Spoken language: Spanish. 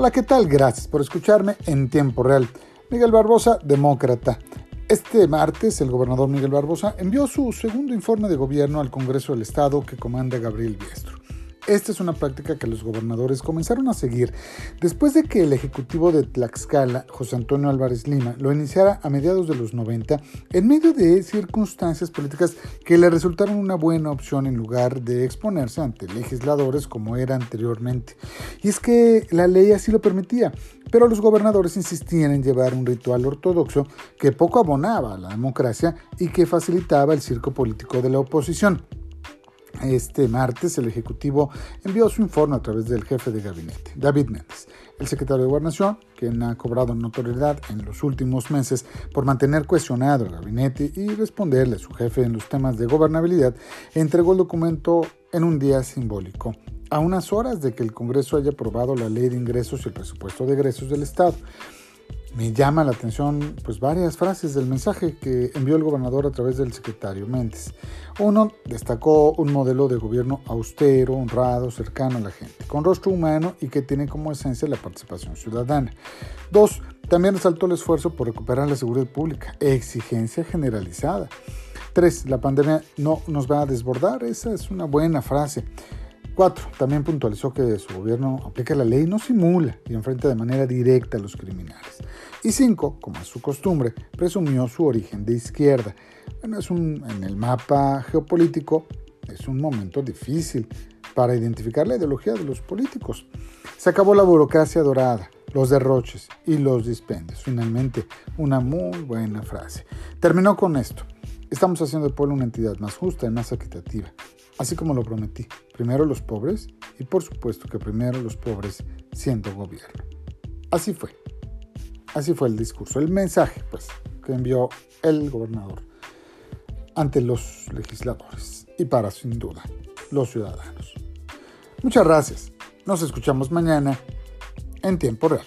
Hola, ¿qué tal? Gracias por escucharme en tiempo real. Miguel Barbosa, demócrata. Este martes, el gobernador Miguel Barbosa envió su segundo informe de gobierno al Congreso del Estado que comanda Gabriel Biestro. Esta es una práctica que los gobernadores comenzaron a seguir después de que el ejecutivo de Tlaxcala, José Antonio Álvarez Lima, lo iniciara a mediados de los 90 en medio de circunstancias políticas que le resultaron una buena opción en lugar de exponerse ante legisladores como era anteriormente. Y es que la ley así lo permitía, pero los gobernadores insistían en llevar un ritual ortodoxo que poco abonaba a la democracia y que facilitaba el circo político de la oposición. Este martes el Ejecutivo envió su informe a través del jefe de gabinete, David Méndez, el secretario de Gobernación, quien ha cobrado notoriedad en los últimos meses por mantener cuestionado el gabinete y responderle a su jefe en los temas de gobernabilidad, entregó el documento en un día simbólico, a unas horas de que el Congreso haya aprobado la Ley de Ingresos y el Presupuesto de Egresos del Estado me llama la atención pues varias frases del mensaje que envió el gobernador a través del secretario Méndez. Uno, destacó un modelo de gobierno austero, honrado, cercano a la gente, con rostro humano y que tiene como esencia la participación ciudadana. Dos, también resaltó el esfuerzo por recuperar la seguridad pública, exigencia generalizada. Tres, la pandemia no nos va a desbordar, esa es una buena frase. 4. También puntualizó que su gobierno aplica la ley, no simula y enfrenta de manera directa a los criminales. Y 5. Como es su costumbre, presumió su origen de izquierda. Bueno, es un, en el mapa geopolítico es un momento difícil para identificar la ideología de los políticos. Se acabó la burocracia dorada, los derroches y los dispendios. Finalmente, una muy buena frase. Terminó con esto. Estamos haciendo del pueblo una entidad más justa y más equitativa así como lo prometí. Primero los pobres y por supuesto que primero los pobres siendo gobierno. Así fue. Así fue el discurso, el mensaje pues que envió el gobernador ante los legisladores y para sin duda los ciudadanos. Muchas gracias. Nos escuchamos mañana en tiempo real.